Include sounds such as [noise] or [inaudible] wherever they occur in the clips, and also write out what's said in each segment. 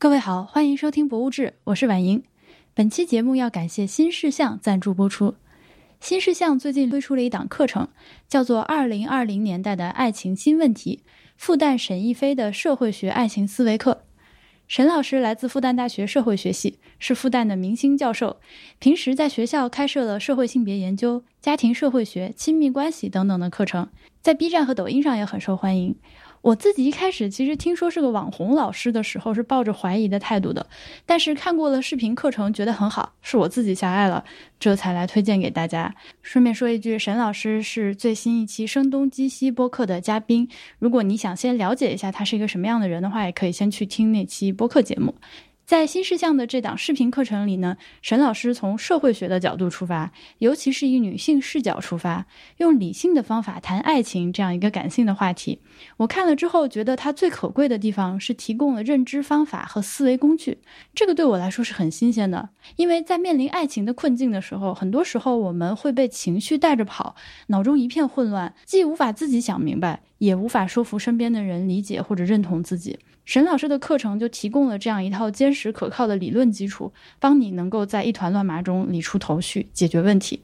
各位好，欢迎收听《博物志》，我是婉莹。本期节目要感谢新事项赞助播出。新事项最近推出了一档课程，叫做《二零二零年代的爱情新问题》，复旦沈亦菲的社会学爱情思维课。沈老师来自复旦大学社会学系，是复旦的明星教授，平时在学校开设了社会性别研究、家庭社会学、亲密关系等等的课程，在 B 站和抖音上也很受欢迎。我自己一开始其实听说是个网红老师的时候，是抱着怀疑的态度的。但是看过了视频课程，觉得很好，是我自己狭隘了，这才来推荐给大家。顺便说一句，沈老师是最新一期声东击西播客的嘉宾。如果你想先了解一下他是一个什么样的人的话，也可以先去听那期播客节目。在新事项的这档视频课程里呢，沈老师从社会学的角度出发，尤其是以女性视角出发，用理性的方法谈爱情这样一个感性的话题。我看了之后，觉得他最可贵的地方是提供了认知方法和思维工具，这个对我来说是很新鲜的。因为在面临爱情的困境的时候，很多时候我们会被情绪带着跑，脑中一片混乱，既无法自己想明白，也无法说服身边的人理解或者认同自己。沈老师的课程就提供了这样一套坚实可靠的理论基础，帮你能够在一团乱麻中理出头绪，解决问题。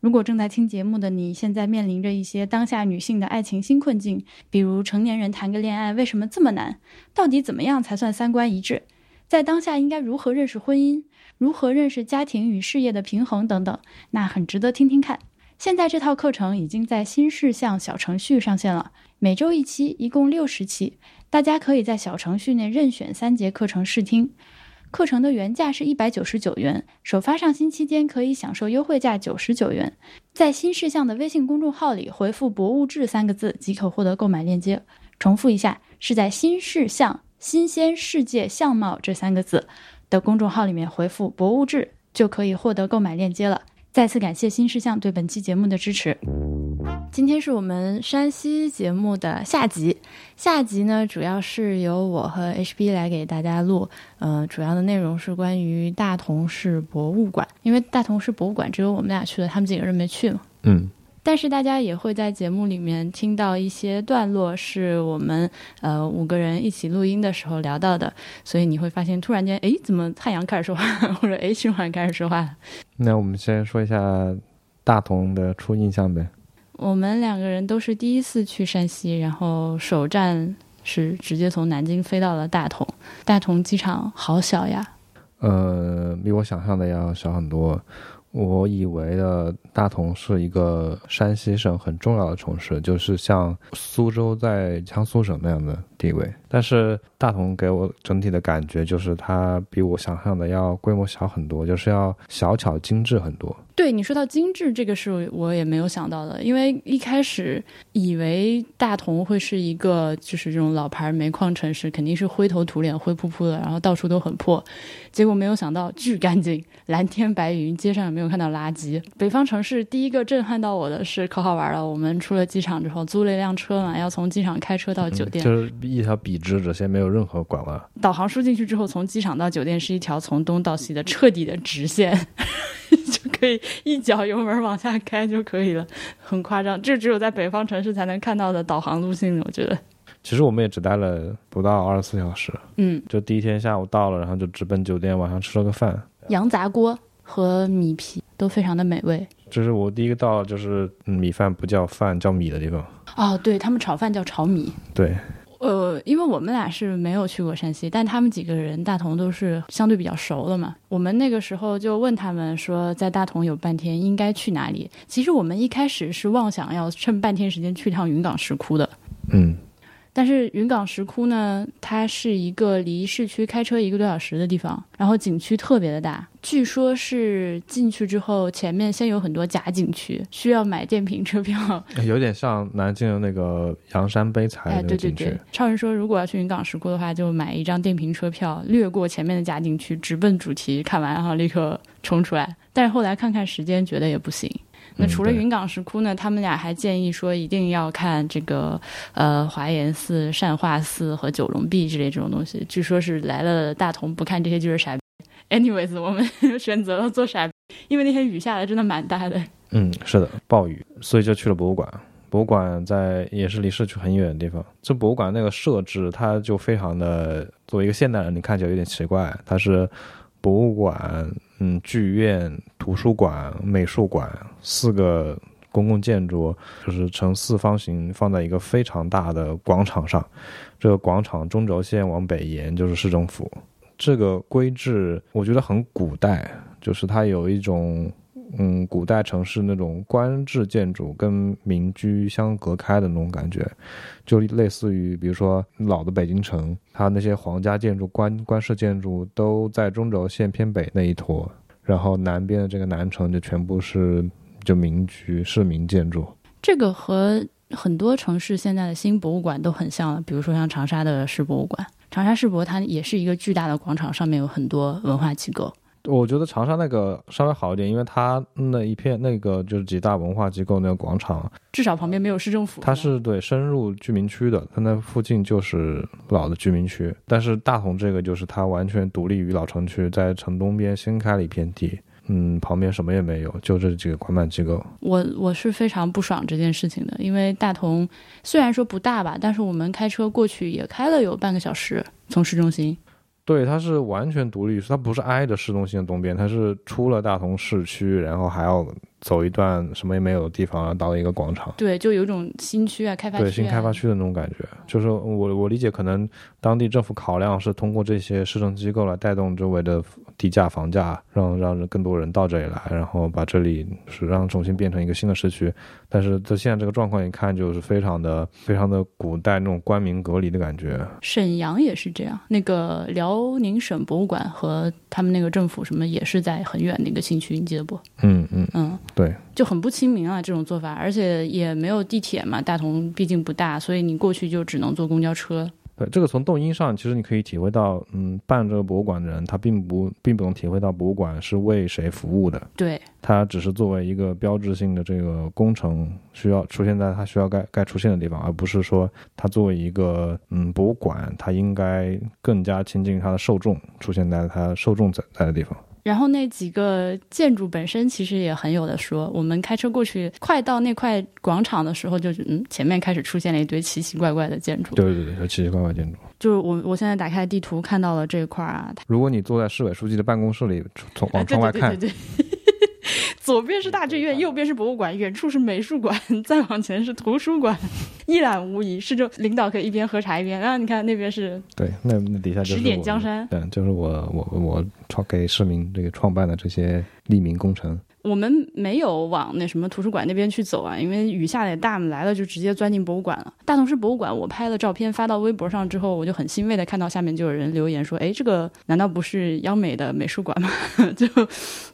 如果正在听节目的你，现在面临着一些当下女性的爱情新困境，比如成年人谈个恋爱为什么这么难？到底怎么样才算三观一致？在当下应该如何认识婚姻？如何认识家庭与事业的平衡等等？那很值得听听看。现在这套课程已经在新事项小程序上线了，每周一期，一共六十期。大家可以在小程序内任选三节课程试听，课程的原价是一百九十九元，首发上新期间可以享受优惠价九十九元。在新事项的微信公众号里回复“博物志”三个字即可获得购买链接。重复一下，是在新事项“新鲜世界相貌”这三个字的公众号里面回复“博物志”就可以获得购买链接了。再次感谢新事项对本期节目的支持。今天是我们山西节目的下集，下集呢主要是由我和 HB 来给大家录，呃，主要的内容是关于大同市博物馆，因为大同市博物馆只有我们俩去了，他们几个人没去嘛。嗯。但是大家也会在节目里面听到一些段落，是我们呃五个人一起录音的时候聊到的，所以你会发现突然间，哎，怎么太阳开始说话，[laughs] 或者哎循环开始说话了？那我们先说一下大同的初印象呗。我们两个人都是第一次去山西，然后首站是直接从南京飞到了大同。大同机场好小呀。呃，比我想象的要小很多。我以为的大同是一个山西省很重要的城市，就是像苏州在江苏省那样的地位。但是大同给我整体的感觉就是它比我想象的要规模小很多，就是要小巧精致很多。对你说到精致，这个是我也没有想到的，因为一开始以为大同会是一个就是这种老牌煤矿城市，肯定是灰头土脸、灰扑扑的，然后到处都很破。结果没有想到巨干净，蓝天白云，街上也没有看到垃圾。北方城市第一个震撼到我的是可好玩了，我们出了机场之后租了一辆车嘛，要从机场开车到酒店，就是一条笔直直线，没有任何拐弯。导航输进去之后，从机场到酒店是一条从东到西的彻底的直线，[laughs] 就可以。一脚油门往下开就可以了，很夸张。这只有在北方城市才能看到的导航路线，我觉得。其实我们也只待了不到二十四小时，嗯，就第一天下午到了，然后就直奔酒店，晚上吃了个饭。羊杂锅和米皮都非常的美味。这是我第一个到，就是米饭不叫饭叫米的地方。哦，对他们炒饭叫炒米。对。呃，因为我们俩是没有去过山西，但他们几个人大同都是相对比较熟了嘛。我们那个时候就问他们说，在大同有半天应该去哪里？其实我们一开始是妄想要趁半天时间去趟云冈石窟的。嗯。但是云冈石窟呢，它是一个离市区开车一个多小时的地方，然后景区特别的大，据说是进去之后前面先有很多假景区，需要买电瓶车票，[laughs] 有点像南京的那个阳山碑材 [laughs] 对对对，超人说，如果要去云冈石窟的话，就买一张电瓶车票，略过前面的假景区，直奔主题，看完然后立刻冲出来。但是后来看看时间，觉得也不行。那除了云冈石窟呢？他们俩还建议说一定要看这个呃华严寺、善化寺和九龙壁之类这种东西。据说是来了大同不看这些就是傻。Anyways，我们选择了做傻，因为那天雨下的真的蛮大的。嗯，是的，暴雨，所以就去了博物馆。博物馆在也是离市区很远的地方。这博物馆那个设置，它就非常的作为一个现代人，你看起来有点奇怪。它是博物馆、嗯剧院、图书馆、美术馆四个公共建筑，就是呈四方形放在一个非常大的广场上。这个广场中轴线往北延就是市政府。这个规制我觉得很古代，就是它有一种。嗯，古代城市那种官制建筑跟民居相隔开的那种感觉，就类似于比如说老的北京城，它那些皇家建筑、官官式建筑都在中轴线偏北那一坨，然后南边的这个南城就全部是就民居、市民建筑。这个和很多城市现在的新博物馆都很像了，比如说像长沙的市博物馆，长沙世博它也是一个巨大的广场，上面有很多文化机构。我觉得长沙那个稍微好一点，因为它那一片那个就是几大文化机构那个广场，至少旁边没有市政府。它是对深入居民区的，它那附近就是老的居民区。但是大同这个就是它完全独立于老城区，在城东边新开了一片地，嗯，旁边什么也没有，就这几个管办机构。我我是非常不爽这件事情的，因为大同虽然说不大吧，但是我们开车过去也开了有半个小时，从市中心。对，它是完全独立，它不是挨着市中心的东边，它是出了大同市区，然后还要走一段什么也没有的地方，然后到了一个广场。对，就有种新区啊，开发区。对，新开发区的那种感觉，就是我我理解，可能当地政府考量是通过这些市政机构来带动周围的低价房价，让让更多人到这里来，然后把这里是让重新变成一个新的市区。但是在现在这个状况一看，就是非常的非常的古代那种官民隔离的感觉。沈阳也是这样，那个辽宁省博物馆和他们那个政府什么也是在很远的一个新区，你记得不？嗯嗯嗯，对，就很不亲民啊这种做法，而且也没有地铁嘛，大同毕竟不大，所以你过去就只能坐公交车。对，这个从动因上，其实你可以体会到，嗯，办这个博物馆的人，他并不并不能体会到博物馆是为谁服务的。对，他只是作为一个标志性的这个工程，需要出现在他需要该该出现的地方，而不是说他作为一个嗯博物馆，他应该更加亲近他的受众，出现在他受众在在的地方。然后那几个建筑本身其实也很有的说。我们开车过去，快到那块广场的时候，就是嗯，前面开始出现了一堆奇奇怪怪的建筑。对对对，奇奇怪怪建筑。就是我我现在打开地图看到了这一块啊。如果你坐在市委书记的办公室里，从往窗外看。对对对对左边是大剧院，右边是博物馆，远处是美术馆，再往前是图书馆，一览无遗。是就领导可以一边喝茶一边，啊你看那边是，对，那那底下就是指点江山，对，就是我我我创给市民这个创办的这些利民工程。我们没有往那什么图书馆那边去走啊，因为雨下的也大，来了就直接钻进博物馆了。大同市博物馆，我拍了照片发到微博上之后，我就很欣慰的看到下面就有人留言说：“哎，这个难道不是央美的美术馆吗？” [laughs] 就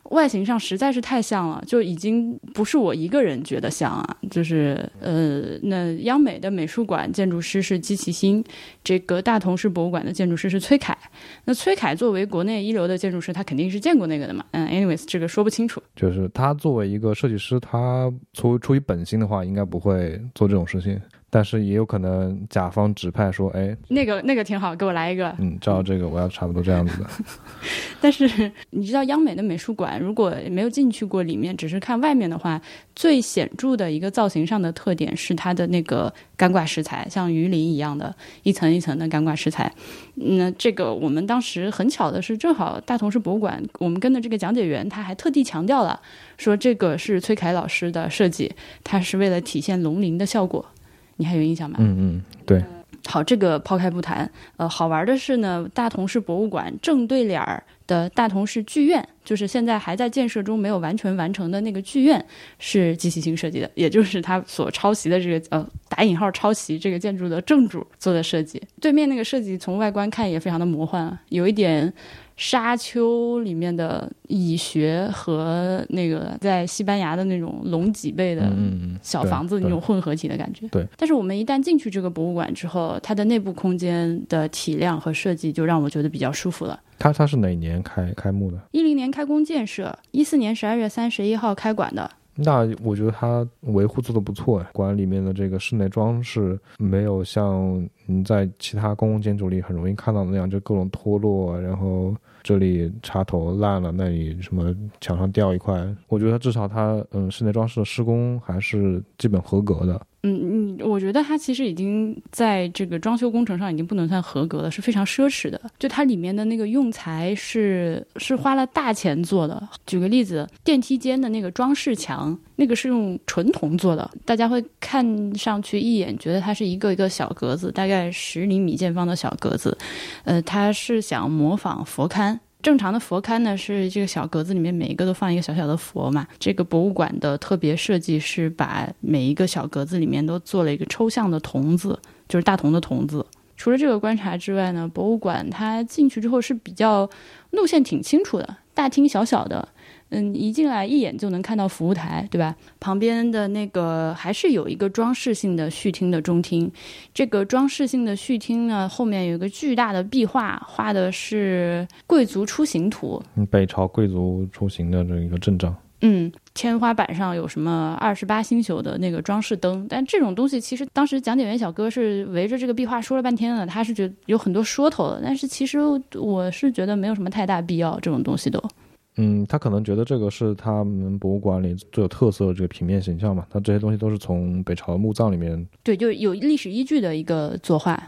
外形上实在是太像了，就已经不是我一个人觉得像啊。就是呃，那央美的美术馆建筑师是姬其新，这个大同市博物馆的建筑师是崔凯。那崔凯作为国内一流的建筑师，他肯定是见过那个的嘛。嗯，anyways，这个说不清楚，就是。他作为一个设计师，他出出于本心的话，应该不会做这种事情。但是也有可能甲方指派说，哎，那个那个挺好，给我来一个。嗯，照这个我要差不多这样子的。[laughs] 但是你知道央美的美术馆，如果没有进去过里面，只是看外面的话，最显著的一个造型上的特点是它的那个干挂石材，像鱼鳞一样的一层一层的干挂石材。那这个我们当时很巧的是，正好大同市博物馆，我们跟的这个讲解员他还特地强调了，说这个是崔凯老师的设计，他是为了体现龙鳞的效果。你还有印象吗？嗯嗯，对。好，这个抛开不谈。呃，好玩的是呢，大同市博物馆正对脸儿的大同市剧院，就是现在还在建设中、没有完全完成的那个剧院，是机器星设计的，也就是他所抄袭的这个呃打引号抄袭这个建筑的正主做的设计。对面那个设计从外观看也非常的魔幻，有一点。沙丘里面的蚁穴和那个在西班牙的那种龙脊背的小房子那种混合体的感觉。对。但是我们一旦进去这个博物馆之后，它的内部空间的体量和设计就让我觉得比较舒服了。它它是哪年开开幕的？一零年开工建设，一四年十二月三十一号开馆的。那我觉得它维护做的不错，馆里面的这个室内装饰没有像你在其他公共建筑里很容易看到的那样，就各种脱落，然后。这里插头烂了，那里什么墙上掉一块，我觉得至少它嗯室内装饰的施工还是基本合格的。嗯嗯，我觉得它其实已经在这个装修工程上已经不能算合格了，是非常奢侈的。就它里面的那个用材是是花了大钱做的。举个例子，电梯间的那个装饰墙，那个是用纯铜做的，大家会看上去一眼觉得它是一个一个小格子，大概十厘米见方的小格子。呃，它是想模仿佛龛。正常的佛龛呢，是这个小格子里面每一个都放一个小小的佛嘛。这个博物馆的特别设计是把每一个小格子里面都做了一个抽象的童子，就是大童的童子。除了这个观察之外呢，博物馆它进去之后是比较路线挺清楚的，大厅小小的。嗯，一进来一眼就能看到服务台，对吧？旁边的那个还是有一个装饰性的序厅的中厅。这个装饰性的序厅呢，后面有一个巨大的壁画，画的是贵族出行图，北朝贵族出行的这一个阵仗。嗯，天花板上有什么二十八星宿的那个装饰灯？但这种东西其实当时讲解员小哥是围着这个壁画说了半天了，他是觉得有很多说头的。但是其实我是觉得没有什么太大必要，这种东西都。嗯，他可能觉得这个是他们博物馆里最有特色的这个平面形象嘛？他这些东西都是从北朝墓葬里面对，就有历史依据的一个作画。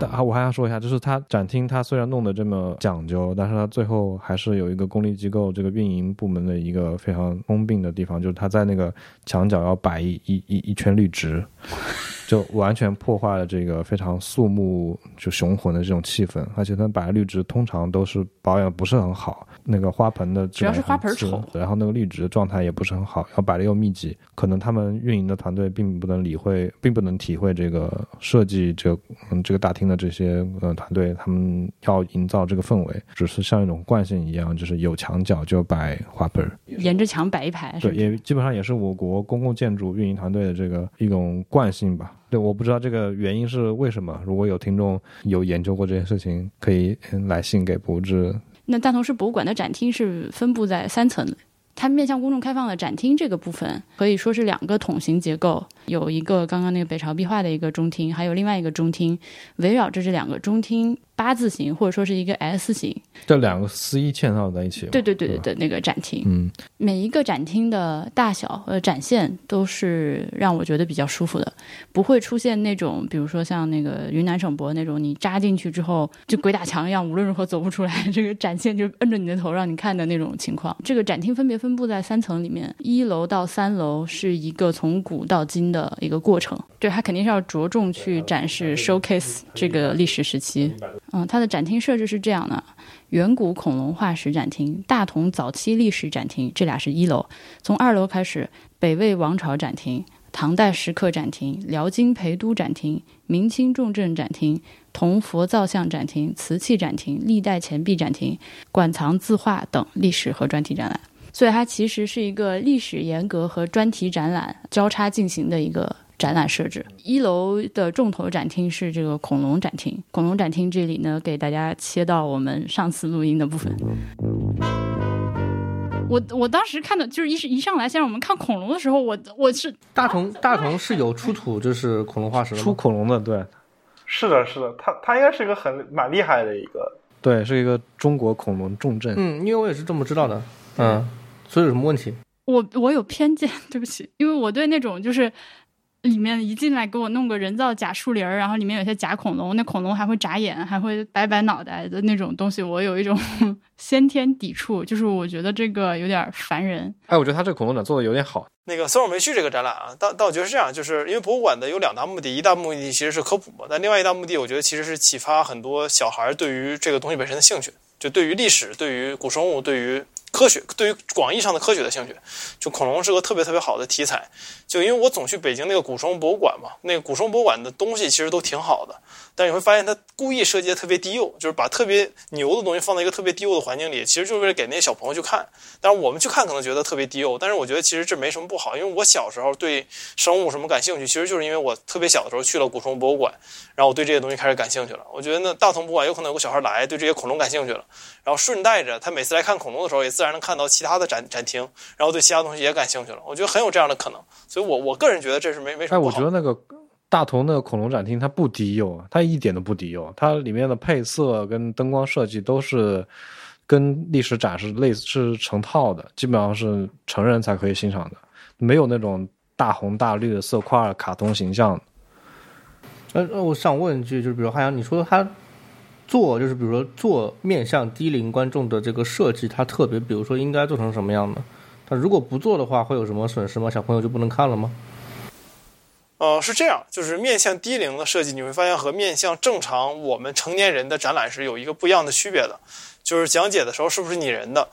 但啊，我还想说一下，就是他展厅，他虽然弄得这么讲究，但是他最后还是有一个公立机构这个运营部门的一个非常通病的地方，就是他在那个墙角要摆一一一一圈绿植。就完全破坏了这个非常肃穆、就雄浑的这种气氛，而且它摆绿植通常都是保养不是很好，那个花盆的主要是花盆丑，然后那个绿植的状态也不是很好，然后摆的又密集，可能他们运营的团队并不能理会，并不能体会这个设计这嗯这个大厅的这些呃团队，他们要营造这个氛围，只是像一种惯性一样，就是有墙角就摆花盆，沿着墙摆一排，对，也基本上也是我国公共建筑运营团队的这个一种惯性吧。对，我不知道这个原因是为什么。如果有听众有研究过这件事情，可以来信给博志。那大同市博物馆的展厅是分布在三层，它面向公众开放的展厅这个部分可以说是两个筒形结构，有一个刚刚那个北朝壁画的一个中厅，还有另外一个中厅，围绕着这两个中厅。八字形或者说是一个 S 型，这两个丝衣嵌套在一起。对对对对对，那个展厅，嗯，每一个展厅的大小呃展现都是让我觉得比较舒服的，不会出现那种比如说像那个云南省博那种，你扎进去之后就鬼打墙一样，无论如何走不出来，这个展现就摁着你的头让你看的那种情况。这个展厅分别分布在三层里面，一楼到三楼是一个从古到今的一个过程，对，它肯定是要着重去展示 showcase 这个历史时期。嗯，它的展厅设置是这样的：远古恐龙化石展厅、大同早期历史展厅，这俩是一楼。从二楼开始，北魏王朝展厅、唐代石刻展厅、辽金陪都展厅、明清重镇展厅、铜佛造像展厅、瓷器展厅、历代钱币展厅、馆藏字画等历史和专题展览。所以，它其实是一个历史严格和专题展览交叉进行的一个。展览设置一楼的重头展厅是这个恐龙展厅，恐龙展厅这里呢，给大家切到我们上次录音的部分。我我当时看的就是一是一上来先让我们看恐龙的时候，我我是大同大同是有出土就是恐龙化石出恐龙的，对，是的，是的，它它应该是一个很蛮厉害的一个，对，是一个中国恐龙重镇。嗯，因为我也是这么知道的，嗯，所以有什么问题？我我有偏见，对不起，因为我对那种就是。里面一进来给我弄个人造假树林儿，然后里面有些假恐龙，那恐龙还会眨眼，还会摆摆脑袋的那种东西，我有一种先天抵触，就是我觉得这个有点烦人。哎，我觉得他这个恐龙展做的有点好。那个虽然我没去这个展览啊，但但我觉得是这样，就是因为博物馆的有两大目的，一大目的其实是科普嘛，但另外一大目的，我觉得其实是启发很多小孩对于这个东西本身的兴趣，就对于历史、对于古生物、对于。科学对于广义上的科学的兴趣，就恐龙是个特别特别好的题材。就因为我总去北京那个古生物博物馆嘛，那个古生物博物馆的东西其实都挺好的，但你会发现它故意设计的特别低幼，就是把特别牛的东西放在一个特别低幼的环境里，其实就是为了给那些小朋友去看。但是我们去看可能觉得特别低幼，但是我觉得其实这没什么不好，因为我小时候对生物什么感兴趣，其实就是因为我特别小的时候去了古生物博物馆，然后我对这些东西开始感兴趣了。我觉得那大同博物馆有可能有个小孩来对这些恐龙感兴趣了，然后顺带着他每次来看恐龙的时候，也自然能看到其他的展展厅，然后对其他东西也感兴趣了。我觉得很有这样的可能，所以我我个人觉得这是没没什么。哎，我觉得那个大同的恐龙展厅它不低幼，它一点都不低幼，它里面的配色跟灯光设计都是跟历史展是类似是成套的，基本上是成人才可以欣赏的，没有那种大红大绿的色块卡通形象。呃呃，我想问一句，就是比如汉阳，你说他做，就是比如说做面向低龄观众的这个设计，他特别，比如说应该做成什么样的？他如果不做的话，会有什么损失吗？小朋友就不能看了吗？呃，是这样，就是面向低龄的设计，你会发现和面向正常我们成年人的展览是有一个不一样的区别的。就是讲解的时候是不是拟人的？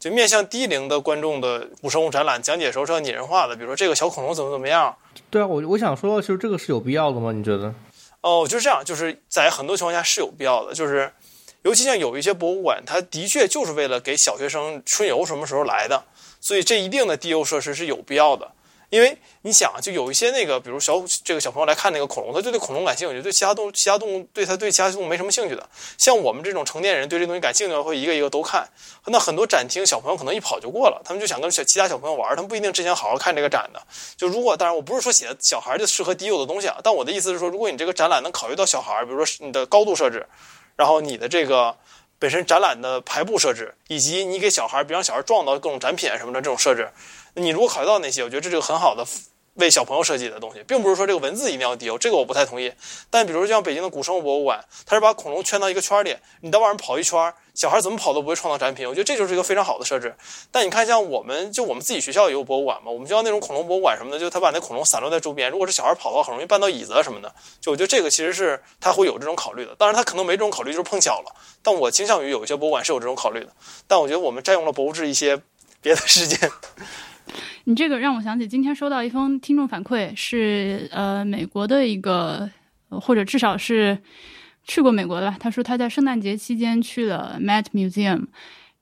就面向低龄的观众的古生物展览，讲解的时候是要拟人化的。比如说这个小恐龙怎么怎么样？对啊，我我想说，其实这个是有必要的吗？你觉得？哦，我觉得这样，就是在很多情况下是有必要的。就是尤其像有一些博物馆，它的确就是为了给小学生春游什么时候来的，所以这一定的低幼设施是有必要的。因为你想，就有一些那个，比如小这个小朋友来看那个恐龙，他就对恐龙感兴趣，对其他动物、其他动物对他对其他动物没什么兴趣的。像我们这种成年人对这东西感兴趣的，会一个一个都看。那很多展厅小朋友可能一跑就过了，他们就想跟小其他小朋友玩，他们不一定之前好好看这个展的。就如果当然我不是说写小孩就适合低幼的东西啊，但我的意思是说，如果你这个展览能考虑到小孩，比如说你的高度设置，然后你的这个本身展览的排布设置，以及你给小孩别让小孩撞到各种展品什么的这种设置，你如果考虑到那些，我觉得这是个很好的。为小朋友设计的东西，并不是说这个文字一定要低幼，这个我不太同意。但比如像北京的古生物博物馆，它是把恐龙圈到一个圈里，你到外面跑一圈，小孩怎么跑都不会撞到展品。我觉得这就是一个非常好的设置。但你看，像我们就我们自己学校也有博物馆嘛，我们学校那种恐龙博物馆什么的，就他把那恐龙散落在周边，如果是小孩跑的话，很容易绊到椅子什么的。就我觉得这个其实是他会有这种考虑的。当然他可能没这种考虑，就是碰巧了。但我倾向于有一些博物馆是有这种考虑的。但我觉得我们占用了博物志一些别的时间。你这个让我想起今天收到一封听众反馈，是呃美国的一个，或者至少是去过美国的吧。他说他在圣诞节期间去了 Met Museum，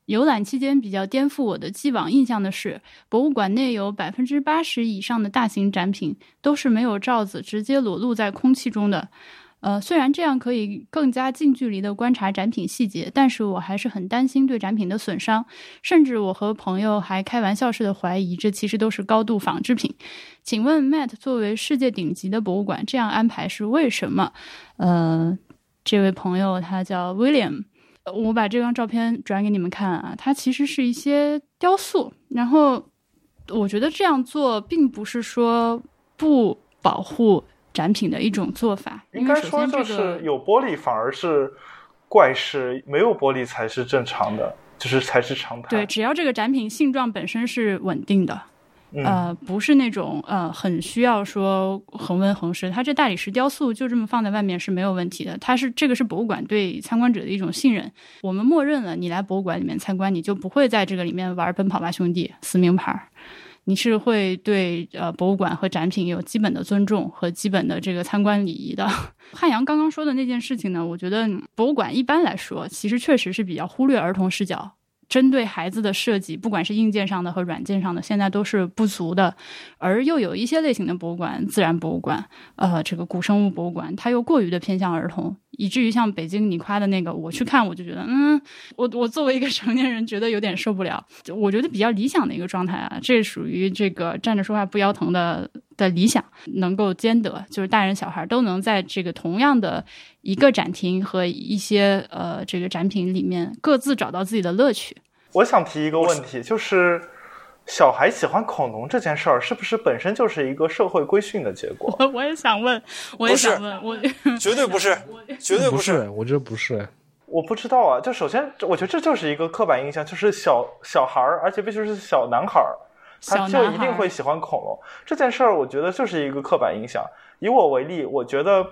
游览期间比较颠覆我的既往印象的是，博物馆内有百分之八十以上的大型展品都是没有罩子，直接裸露在空气中的。呃，虽然这样可以更加近距离的观察展品细节，但是我还是很担心对展品的损伤，甚至我和朋友还开玩笑似的怀疑这其实都是高度仿制品。请问 Matt 作为世界顶级的博物馆，这样安排是为什么？呃，这位朋友他叫 William，我把这张照片转给你们看啊，它其实是一些雕塑，然后我觉得这样做并不是说不保护。展品的一种做法，应该说就是有玻璃反而是怪事，没有玻璃才是正常的，就是才是常态。对，只要这个展品性状本身是稳定的，呃，不是那种呃很需要说恒温恒湿，它这大理石雕塑就这么放在外面是没有问题的。它是这个是博物馆对参观者的一种信任，我们默认了你来博物馆里面参观，你就不会在这个里面玩奔跑吧兄弟撕名牌。你是会对呃博物馆和展品有基本的尊重和基本的这个参观礼仪的。[laughs] 汉阳刚刚说的那件事情呢，我觉得博物馆一般来说其实确实是比较忽略儿童视角。针对孩子的设计，不管是硬件上的和软件上的，现在都是不足的。而又有一些类型的博物馆，自然博物馆，呃，这个古生物博物馆，它又过于的偏向儿童，以至于像北京你夸的那个，我去看我就觉得，嗯，我我作为一个成年人，觉得有点受不了。我觉得比较理想的一个状态啊，这属于这个站着说话不腰疼的。的理想能够兼得，就是大人小孩都能在这个同样的一个展厅和一些呃这个展品里面各自找到自己的乐趣。我想提一个问题，就是小孩喜欢恐龙这件事儿，是不是本身就是一个社会规训的结果？[laughs] 我也想问，我也想问，我绝对不是，[laughs] 绝对不是，我觉得不是。我不知道啊，就首先，我觉得这就是一个刻板印象，就是小小孩儿，而且必须是小男孩儿。他就一定会喜欢恐龙这件事儿，我觉得就是一个刻板印象。以我为例，我觉得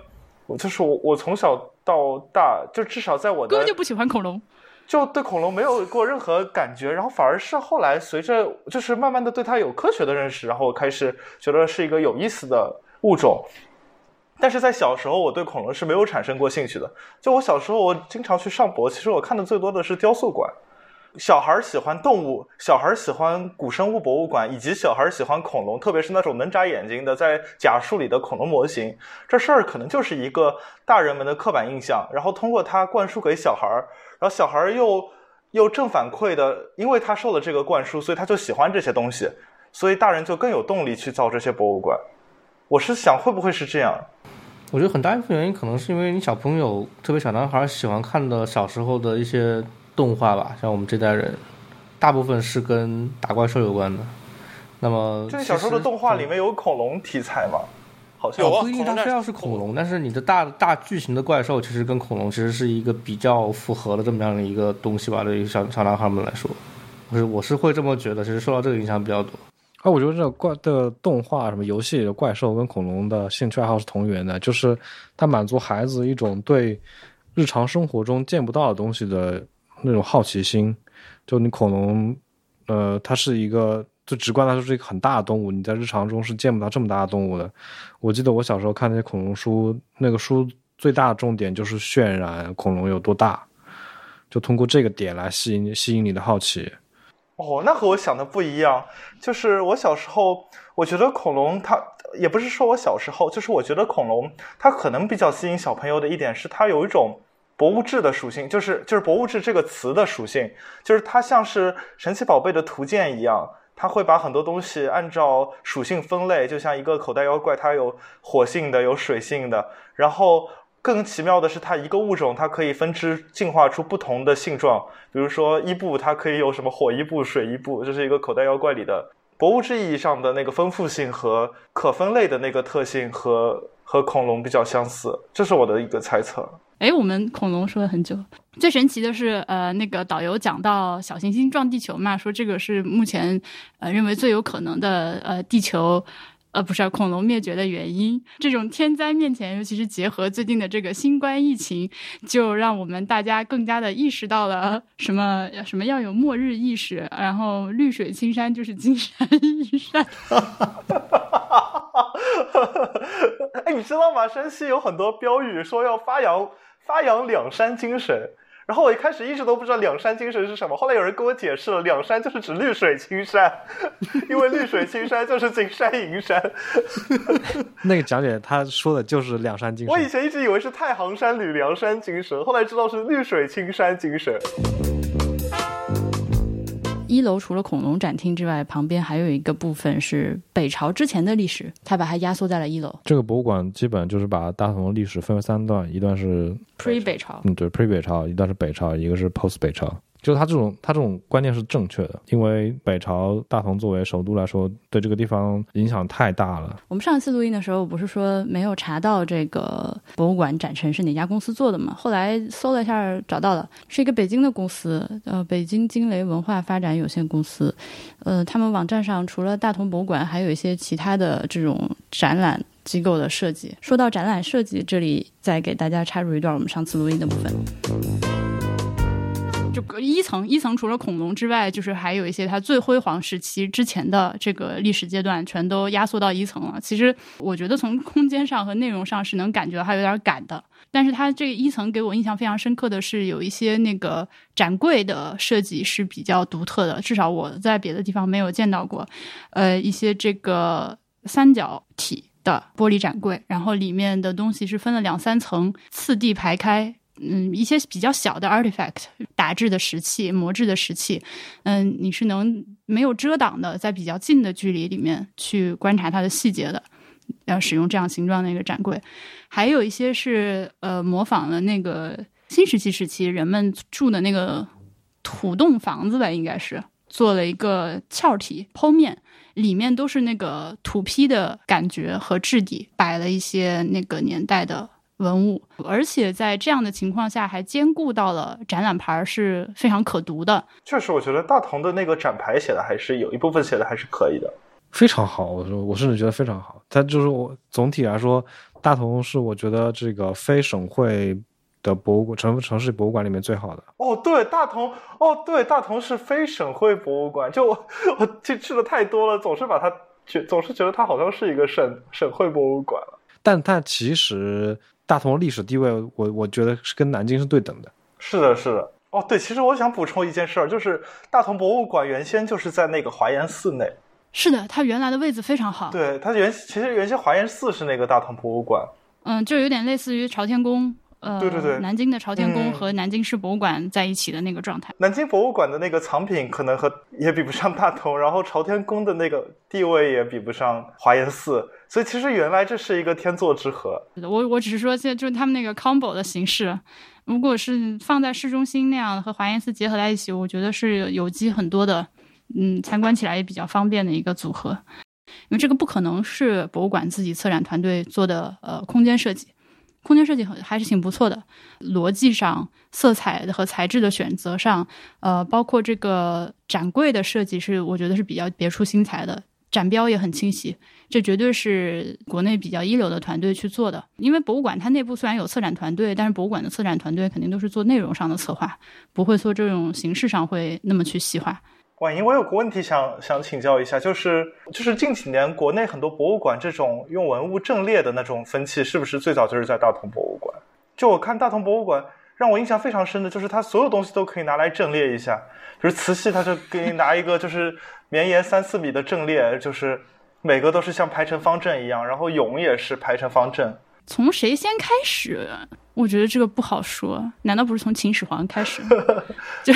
我就是我，我从小到大，就至少在我的根本就不喜欢恐龙，就对恐龙没有过任何感觉。然后反而是后来随着就是慢慢的对它有科学的认识，然后我开始觉得是一个有意思的物种。但是在小时候，我对恐龙是没有产生过兴趣的。就我小时候，我经常去上博，其实我看的最多的是雕塑馆。小孩喜欢动物，小孩喜欢古生物博物馆，以及小孩喜欢恐龙，特别是那种能眨眼睛的在假树里的恐龙模型。这事儿可能就是一个大人们的刻板印象，然后通过它灌输给小孩，然后小孩又又正反馈的，因为他受了这个灌输，所以他就喜欢这些东西，所以大人就更有动力去造这些博物馆。我是想，会不会是这样？我觉得很大一部分原因可能是因为你小朋友，特别小男孩喜欢看的小时候的一些。动画吧，像我们这代人，大部分是跟打怪兽有关的，那么就你小时候的动画里面有恐龙题材吗？好像有啊不一定它非要是恐龙，但是你的大大巨型的怪兽其实跟恐龙其实是一个比较符合的这么样的一个东西吧，对于小小男孩们来说，我是我是会这么觉得，其实受到这个影响比较多。啊，我觉得这个怪的动画什么游戏里的怪兽跟恐龙的兴趣爱好是同源的，就是它满足孩子一种对日常生活中见不到的东西的那种好奇心。就你恐龙，呃，它是一个最直观来说是一个很大的动物，你在日常中是见不到这么大的动物的。我记得我小时候看那些恐龙书，那个书最大的重点就是渲染恐龙有多大，就通过这个点来吸引吸引你的好奇。哦，那和我想的不一样。就是我小时候，我觉得恐龙它也不是说我小时候，就是我觉得恐龙它可能比较吸引小朋友的一点是它有一种博物志的属性，就是就是博物志这个词的属性，就是它像是神奇宝贝的图鉴一样，它会把很多东西按照属性分类，就像一个口袋妖怪，它有火性的，有水性的，然后。更奇妙的是，它一个物种它可以分支进化出不同的性状，比如说伊布，它可以有什么火伊布、水伊布，这是一个口袋妖怪里的博物志意义上的那个丰富性和可分类的那个特性和和恐龙比较相似，这是我的一个猜测。哎，我们恐龙说了很久，最神奇的是，呃，那个导游讲到小行星撞地球嘛，说这个是目前呃认为最有可能的呃地球。呃，不是、恐龙灭绝的原因。这种天灾面前，尤其是结合最近的这个新冠疫情，就让我们大家更加的意识到了什么什么要有末日意识，然后绿水青山就是金山银山。[laughs] 哎，你知道吗？山西有很多标语说要发扬发扬两山精神。然后我一开始一直都不知道两山精神是什么，后来有人跟我解释了，两山就是指绿水青山，[laughs] 因为绿水青山就是金山银山。[laughs] 那个讲解他说的就是两山精神。我以前一直以为是太行山吕梁山精神，后来知道是绿水青山精神。一楼除了恐龙展厅之外，旁边还有一个部分是北朝之前的历史，它把它压缩在了一楼。这个博物馆基本就是把大同的历史分为三段，一段是 pre 北朝，嗯，对，pre 北朝，一段是北朝，一个是 post 北朝。就是他这种他这种观念是正确的，因为北朝大同作为首都来说，对这个地方影响太大了。我们上一次录音的时候，不是说没有查到这个博物馆展陈是哪家公司做的吗？后来搜了一下，找到了，是一个北京的公司，呃，北京惊雷文化发展有限公司。呃，他们网站上除了大同博物馆，还有一些其他的这种展览机构的设计。说到展览设计，这里再给大家插入一段我们上次录音的部分。就一层一层，除了恐龙之外，就是还有一些它最辉煌时期之前的这个历史阶段，全都压缩到一层了。其实我觉得从空间上和内容上是能感觉到它有点赶的，但是它这一层给我印象非常深刻的是有一些那个展柜的设计是比较独特的，至少我在别的地方没有见到过。呃，一些这个三角体的玻璃展柜，然后里面的东西是分了两三层，次第排开。嗯，一些比较小的 artifact 打制的石器、磨制的石器，嗯，你是能没有遮挡的，在比较近的距离里面去观察它的细节的。要使用这样形状的一个展柜，还有一些是呃模仿了那个新石器时期人们住的那个土洞房子吧，应该是做了一个壳体剖面，里面都是那个土坯的感觉和质地，摆了一些那个年代的。文物，而且在这样的情况下，还兼顾到了展览牌是非常可读的。确实，我觉得大同的那个展牌写的还是有一部分写的还是可以的，非常好。我说，我甚至觉得非常好。它就是我总体来说，大同是我觉得这个非省会的博物馆城城市博物馆里面最好的。哦，对，大同，哦，对，大同是非省会博物馆。就我我去去的太多了，总是把它觉总是觉得它好像是一个省省会博物馆了。但它其实。大同的历史地位，我我觉得是跟南京是对等的。是的，是的。哦，对，其实我想补充一件事儿，就是大同博物馆原先就是在那个华严寺内。是的，它原来的位置非常好。对，它原其实原先华严寺是那个大同博物馆。嗯，就有点类似于朝天宫。呃，对对对，南京的朝天宫和南京市博物馆在一起的那个状态。南京博物馆的那个藏品可能和也比不上大同，然后朝天宫的那个地位也比不上华严寺，所以其实原来这是一个天作之合。我我只是说，现在就是他们那个 combo 的形式，如果是放在市中心那样和华严寺结合在一起，我觉得是有机很多的。嗯，参观起来也比较方便的一个组合。因为这个不可能是博物馆自己策展团队做的，呃，空间设计，空间设计还是挺不错的，逻辑上、色彩和材质的选择上，呃，包括这个展柜的设计是我觉得是比较别出心裁的。展标也很清晰，这绝对是国内比较一流的团队去做的。因为博物馆它内部虽然有策展团队，但是博物馆的策展团队肯定都是做内容上的策划，不会做这种形式上会那么去细化。婉莹，我有个问题想想请教一下，就是就是近几年国内很多博物馆这种用文物阵列的那种风气，是不是最早就是在大同博物馆？就我看大同博物馆，让我印象非常深的就是它所有东西都可以拿来阵列一下，比如瓷器，它就给你拿一个就是绵延三四米的阵列，就是每个都是像排成方阵一样，然后俑也是排成方阵。从谁先开始？我觉得这个不好说，难道不是从秦始皇开始？[laughs] 就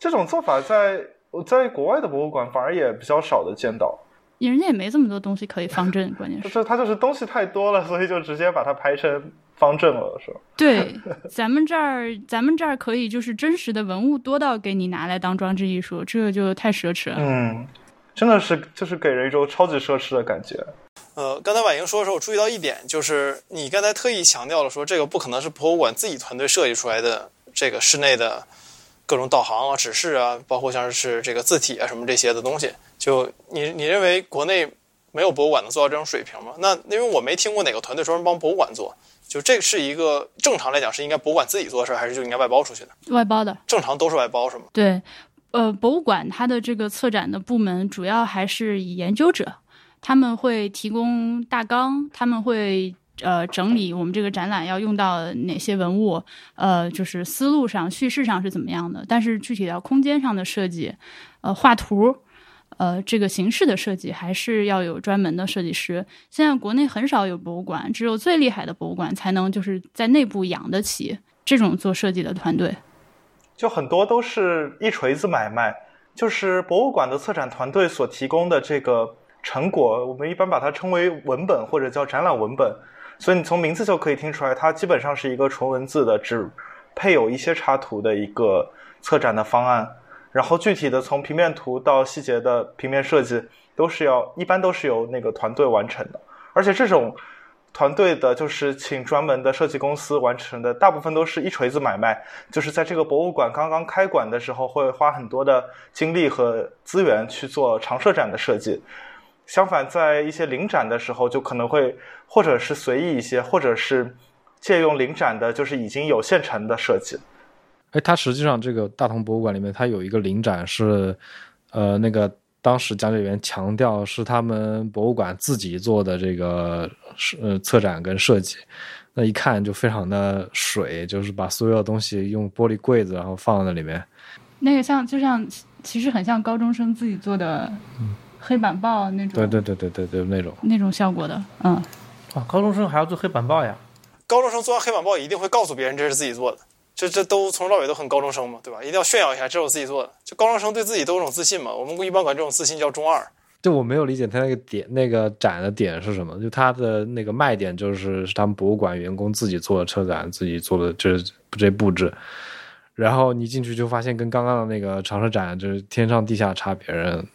这种做法在。我在国外的博物馆反而也比较少的见到，人家也没这么多东西可以方阵，关键是 [laughs] 就是它就是东西太多了，所以就直接把它排成方阵了，是吧？[laughs] 对，咱们这儿咱们这儿可以就是真实的文物多到给你拿来当装置艺术，这个就太奢侈了。嗯，真的是就是给人一种超级奢侈的感觉。呃，刚才婉莹说的时候，我注意到一点，就是你刚才特意强调了说，这个不可能是博物馆自己团队设计出来的这个室内的。各种导航啊、指示啊，包括像是这个字体啊什么这些的东西，就你你认为国内没有博物馆能做到这种水平吗？那因为我没听过哪个团队专门帮博物馆做，就这是一个正常来讲是应该博物馆自己做的事儿，还是就应该外包出去的？外包的，正常都是外包是吗？对，呃，博物馆它的这个策展的部门主要还是以研究者，他们会提供大纲，他们会。呃，整理我们这个展览要用到哪些文物？呃，就是思路上、叙事上是怎么样的？但是具体到空间上的设计，呃，画图，呃，这个形式的设计，还是要有专门的设计师。现在国内很少有博物馆，只有最厉害的博物馆才能就是在内部养得起这种做设计的团队。就很多都是一锤子买卖，就是博物馆的策展团队所提供的这个成果，我们一般把它称为文本或者叫展览文本。所以你从名字就可以听出来，它基本上是一个纯文字的，只配有一些插图的一个策展的方案。然后具体的从平面图到细节的平面设计，都是要一般都是由那个团队完成的。而且这种团队的，就是请专门的设计公司完成的，大部分都是一锤子买卖，就是在这个博物馆刚刚开馆的时候，会花很多的精力和资源去做长设展的设计。相反，在一些临展的时候，就可能会或者是随意一些，或者是借用临展的，就是已经有现成的设计。哎，它实际上这个大同博物馆里面，它有一个临展是，呃，那个当时讲解员强调是他们博物馆自己做的这个呃策展跟设计，那一看就非常的水，就是把所有东西用玻璃柜子然后放在里面。那个像就像其实很像高中生自己做的。黑板报那种，对对对对对对那种那种效果的，嗯，啊，高中生还要做黑板报呀？高中生做完黑板报一定会告诉别人这是自己做的，这这都从头到尾都很高中生嘛，对吧？一定要炫耀一下，这是我自己做的。就高中生对自己都有种自信嘛，我们一般管这种自信叫中二。就我没有理解他那个点，那个展的点是什么？就他的那个卖点就是是他们博物馆员工自己做的车展，自己做的这这布置，然后你进去就发现跟刚刚的那个长车展就是天上地下差别人。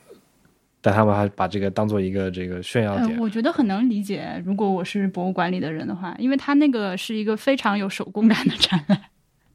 但他们还把这个当做一个这个炫耀点，我觉得很能理解。如果我是博物馆里的人的话，因为他那个是一个非常有手工感的展览。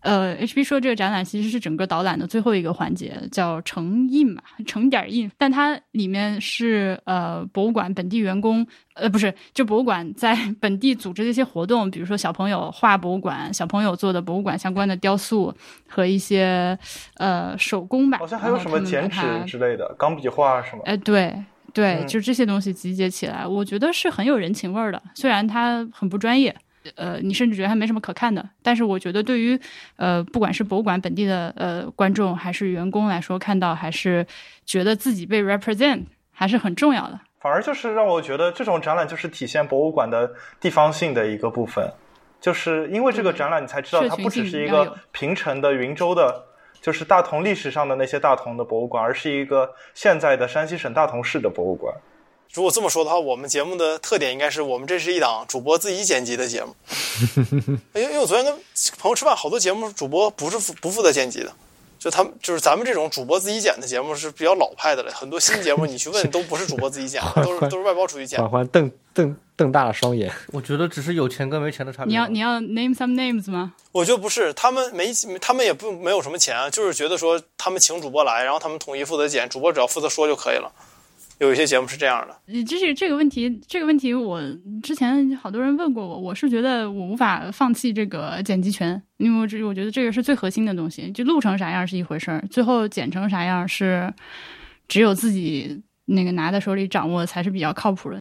呃，H P 说这个展览其实是整个导览的最后一个环节，叫成印嘛，成点印。但它里面是呃博物馆本地员工，呃不是，就博物馆在 [laughs] 本地组织的一些活动，比如说小朋友画博物馆，小朋友做的博物馆相关的雕塑和一些呃手工吧。好像还有什么剪纸之类的，钢笔画什么？哎，对对，就这些东西集结起来，我觉得是很有人情味儿的，虽然它很不专业。呃，你甚至觉得还没什么可看的，但是我觉得对于呃，不管是博物馆本地的呃观众还是员工来说，看到还是觉得自己被 represent 还是很重要的。反而就是让我觉得这种展览就是体现博物馆的地方性的一个部分，就是因为这个展览，你才知道它不只是一个平城的云州的，就是大同历史上的那些大同的博物馆，而是一个现在的山西省大同市的博物馆。如果这么说的话，我们节目的特点应该是我们这是一档主播自己剪辑的节目。[laughs] 因为因为我昨天跟朋友吃饭，好多节目主播不是不负责剪辑的，就他们就是咱们这种主播自己剪的节目是比较老派的了，很多新节目你去问 [laughs] 都不是主播自己剪的，都是都是外包出去剪缓。缓瞪瞪瞪大了双眼。我觉得只是有钱跟没钱的差别。你要你要 name some names 吗？我觉得不是，他们没他们也不没有什么钱啊，就是觉得说他们请主播来，然后他们统一负责剪，主播只要负责说就可以了。有一些节目是这样的，呃这是这个问题，这个问题我之前好多人问过我，我是觉得我无法放弃这个剪辑权，因为我这我觉得这个是最核心的东西，就录成啥样是一回事儿，最后剪成啥样是只有自己那个拿在手里掌握才是比较靠谱的。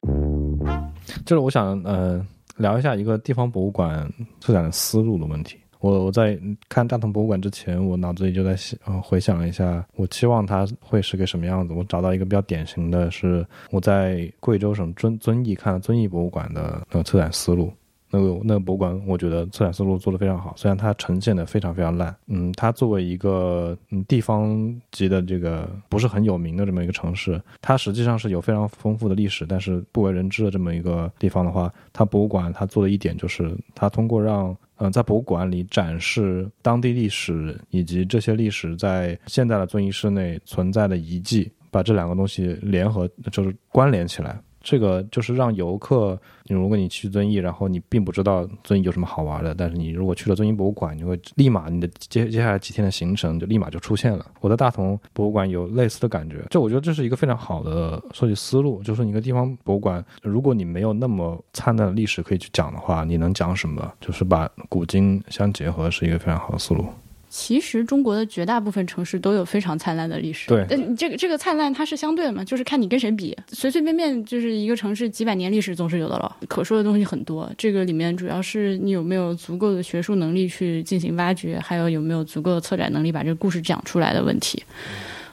就是我想呃聊一下一个地方博物馆策展的思路的问题。我我在看大同博物馆之前，我脑子里就在想、呃、回想一下，我期望它会是个什么样子。我找到一个比较典型的是我在贵州省遵遵义看遵义博物馆的那个策展思路。那个那个博物馆，我觉得策展思路做得非常好，虽然它呈现的非常非常烂。嗯，它作为一个嗯地方级的这个不是很有名的这么一个城市，它实际上是有非常丰富的历史，但是不为人知的这么一个地方的话，它博物馆它做的一点就是，它通过让嗯、在博物馆里展示当地历史以及这些历史在现在的遵义市内存在的遗迹，把这两个东西联合，就是关联起来。这个就是让游客，你如果你去遵义，然后你并不知道遵义有什么好玩的，但是你如果去了遵义博物馆，你会立马你的接接下来几天的行程就立马就出现了。我在大同博物馆有类似的感觉，这我觉得这是一个非常好的设计思路，就是你一个地方博物馆，如果你没有那么灿烂的历史可以去讲的话，你能讲什么？就是把古今相结合，是一个非常好的思路。其实中国的绝大部分城市都有非常灿烂的历史。对但这个这个灿烂它是相对的嘛，就是看你跟谁比。随随便便就是一个城市几百年历史总是有的了，可说的东西很多。这个里面主要是你有没有足够的学术能力去进行挖掘，还有有没有足够的策展能力把这个故事讲出来的问题。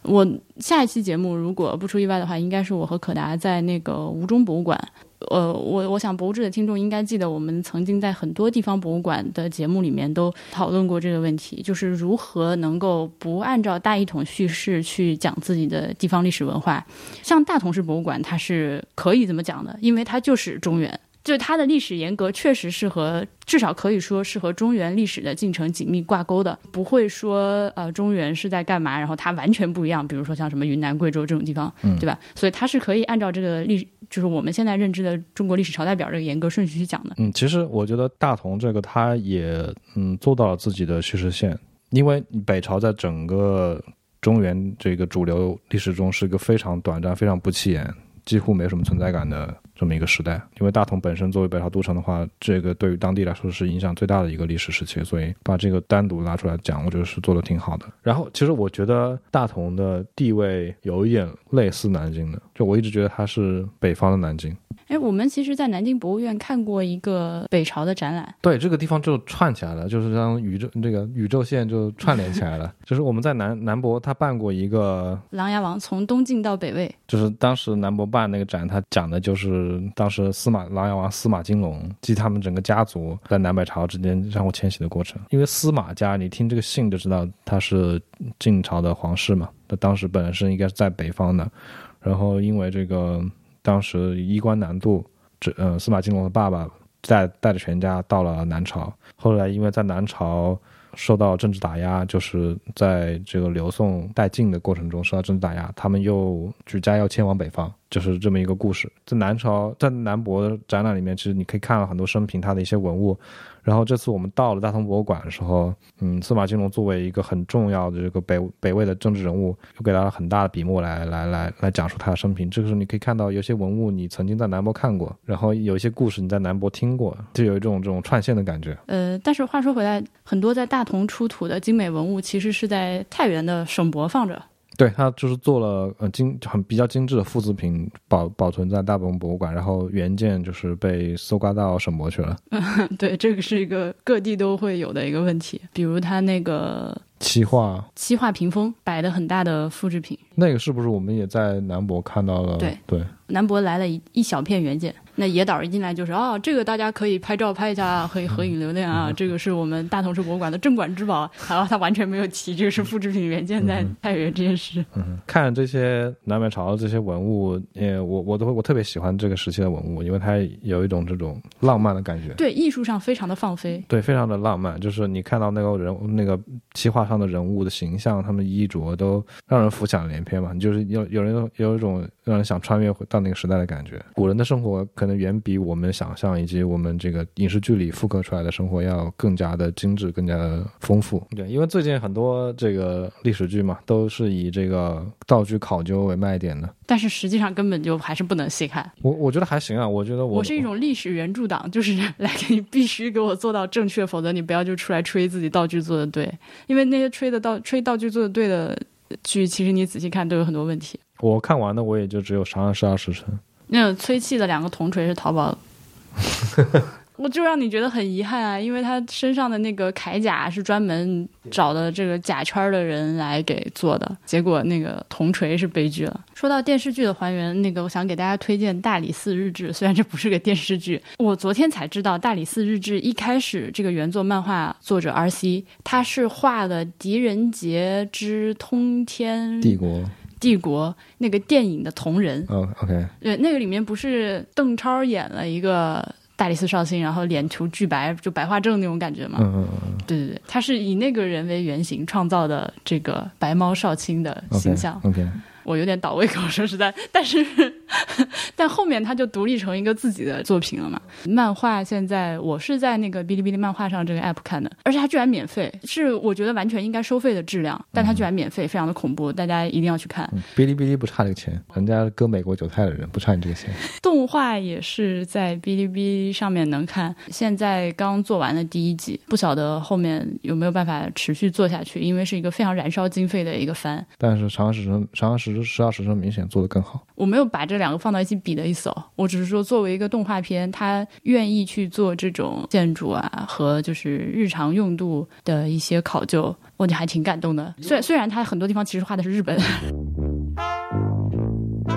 我下一期节目如果不出意外的话，应该是我和可达在那个吴中博物馆。呃，我我想博物志的听众应该记得，我们曾经在很多地方博物馆的节目里面都讨论过这个问题，就是如何能够不按照大一统叙事去讲自己的地方历史文化。像大同市博物馆，它是可以这么讲的，因为它就是中原。就是它的历史严格确实是和至少可以说是和中原历史的进程紧密挂钩的，不会说呃中原是在干嘛，然后它完全不一样。比如说像什么云南、贵州这种地方，对吧？所以它是可以按照这个历，就是我们现在认知的中国历史朝代表这个严格顺序去讲的。嗯，其实我觉得大同这个它也嗯做到了自己的叙事线，因为北朝在整个中原这个主流历史中是一个非常短暂、非常不起眼、几乎没什么存在感的这么一个时代。因为大同本身作为北朝都城的话，这个对于当地来说是影响最大的一个历史时期，所以把这个单独拿出来讲，我觉得是做的挺好的。然后，其实我觉得大同的地位有一点类似南京的，就我一直觉得它是北方的南京。哎，我们其实，在南京博物院看过一个北朝的展览，对，这个地方就串起来了，就是让宇宙这个宇宙线就串联起来了。[laughs] 就是我们在南南博，他办过一个，《琅琊王》从东晋到北魏。就是当时南博办那个展，他讲的就是当时司马琅琊王司马金龙及他们整个家族在南北朝之间相互迁徙的过程。因为司马家，你听这个姓就知道他是晋朝的皇室嘛，他当时本身应该是在北方的，然后因为这个当时衣冠南渡，这呃司马金龙的爸爸带带着全家到了南朝，后来因为在南朝受到政治打压，就是在这个刘宋代晋的过程中受到政治打压，他们又举家要迁往北方，就是这么一个故事。在南朝，在南博展览里面，其实你可以看到很多生平他的一些文物。然后这次我们到了大同博物馆的时候，嗯，司马金龙作为一个很重要的这个北北魏的政治人物，又给他了很大的笔墨来来来来讲述他的生平。这个时候你可以看到有些文物你曾经在南博看过，然后有一些故事你在南博听过，就有一种这种串线的感觉。呃，但是话说回来，很多在大同出土的精美文物，其实是在太原的省博放着。对，他就是做了呃精很比较精致的复制品，保保存在大本博物馆，然后原件就是被搜刮到省博去了。[laughs] 对，这个是一个各地都会有的一个问题。比如他那个漆画漆画屏风摆的很大的复制品，那个是不是我们也在南博看到了？对对，南博来了一一小片原件，那野导一进来就是啊，这个大家可以拍照拍一下啊，可以合影留念啊，这个是我们大同市博物馆的镇馆之宝。然后他完全没有提这个是复制品原件在太原这件事。嗯，看这些南北朝这些文物，呃，我我都会我特别喜欢这个时期的文物，因为它有一种这种浪漫的感觉。对，艺术上非常的放飞。对，非常的浪漫，就是你看到那个人那个漆画上的人物的形象，他们衣着都让人浮想联翩嘛，就是有有人有一种让人想穿越回到那个时代的感觉。古人的生活可能远比我们想象以及我们这个影视剧里复刻出来的生活要更加的精致，更加的丰富。对，因为最近很多这个历史剧嘛，都是以这个道具考究为卖点的。但是实际上根本就还是不能细看。我我觉得还行啊，我觉得我我是一种历史原著党，就是 [laughs] 来给你必须给我做到正确，否则你不要就出来吹自己道具做的对，因为那些吹的道吹道具做的对的剧，其实你仔细看都有很多问题。我看完的我也就只有《长安十二时辰》。那种吹气的两个铜锤是淘宝，[laughs] 我就让你觉得很遗憾啊，因为他身上的那个铠甲是专门找的这个甲圈的人来给做的，结果那个铜锤是悲剧了。说到电视剧的还原，那个我想给大家推荐《大理寺日志》，虽然这不是个电视剧，我昨天才知道《大理寺日志》一开始这个原作漫画作者 R.C. 他是画的《狄仁杰之通天帝国帝国》那个电影的同人。哦，OK，对，那个里面不是邓超演了一个大理寺少卿，然后脸涂巨白，就白化症那种感觉吗？嗯嗯嗯对对对，他是以那个人为原型创造的这个白猫少卿的嗯形象。，OK，我有点倒胃口，说实在，但是 [laughs] 但后面他就独立成一个自己的作品了嘛。漫画现在我是在那个哔哩哔哩漫画上这个 app 看的，而且它居然免费，是我觉得完全应该收费的质量，但它居然免费，非常的恐怖，大家一定要去看。嗯哔哩哔哩不差这个钱，人家割美国韭菜的人不差你这个钱。动画也是在哔哩哔哩上面能看，现在刚做完了第一集，不晓得后面有没有办法持续做下去，因为是一个非常燃烧经费的一个番。但是《长时辰》《长安十十二时辰》明显做得更好。我没有把这两个放到一起比的意思哦，我只是说作为一个动画片，它愿意去做这种建筑啊和就是日常用度的一些考究，我就还挺感动的。虽虽然它很多地方其实画的是日本，[laughs]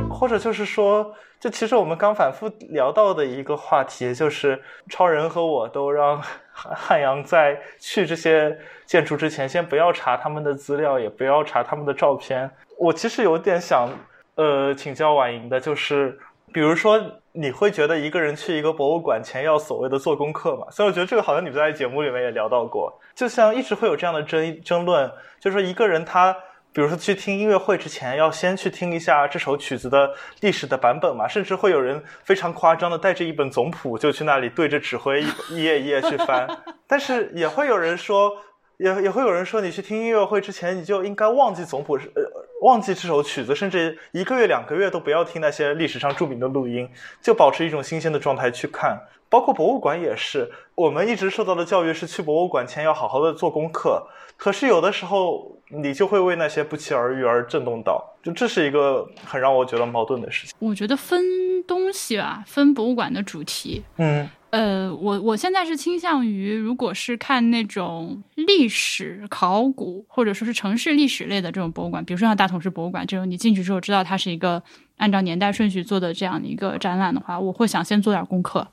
或者就是说，就其实我们刚反复聊到的一个话题，就是超人和我都让汉汉阳在去这些建筑之前，先不要查他们的资料，也不要查他们的照片。我其实有点想，呃，请教婉莹的，就是比如说，你会觉得一个人去一个博物馆前要所谓的做功课吗？所以我觉得这个好像你们在节目里面也聊到过，就像一直会有这样的争争论，就是说一个人他。比如说去听音乐会之前，要先去听一下这首曲子的历史的版本嘛，甚至会有人非常夸张的带着一本总谱就去那里对着指挥一一页一页去翻。[laughs] 但是也会有人说，也也会有人说，你去听音乐会之前，你就应该忘记总谱，呃，忘记这首曲子，甚至一个月两个月都不要听那些历史上著名的录音，就保持一种新鲜的状态去看。包括博物馆也是，我们一直受到的教育是去博物馆前要好好的做功课，可是有的时候你就会为那些不期而遇而震动到，就这是一个很让我觉得矛盾的事情。我觉得分东西吧，分博物馆的主题。嗯呃，我我现在是倾向于，如果是看那种历史考古或者说是城市历史类的这种博物馆，比如说像大同市博物馆这种，你进去之后知道它是一个按照年代顺序做的这样的一个展览的话，我会想先做点功课，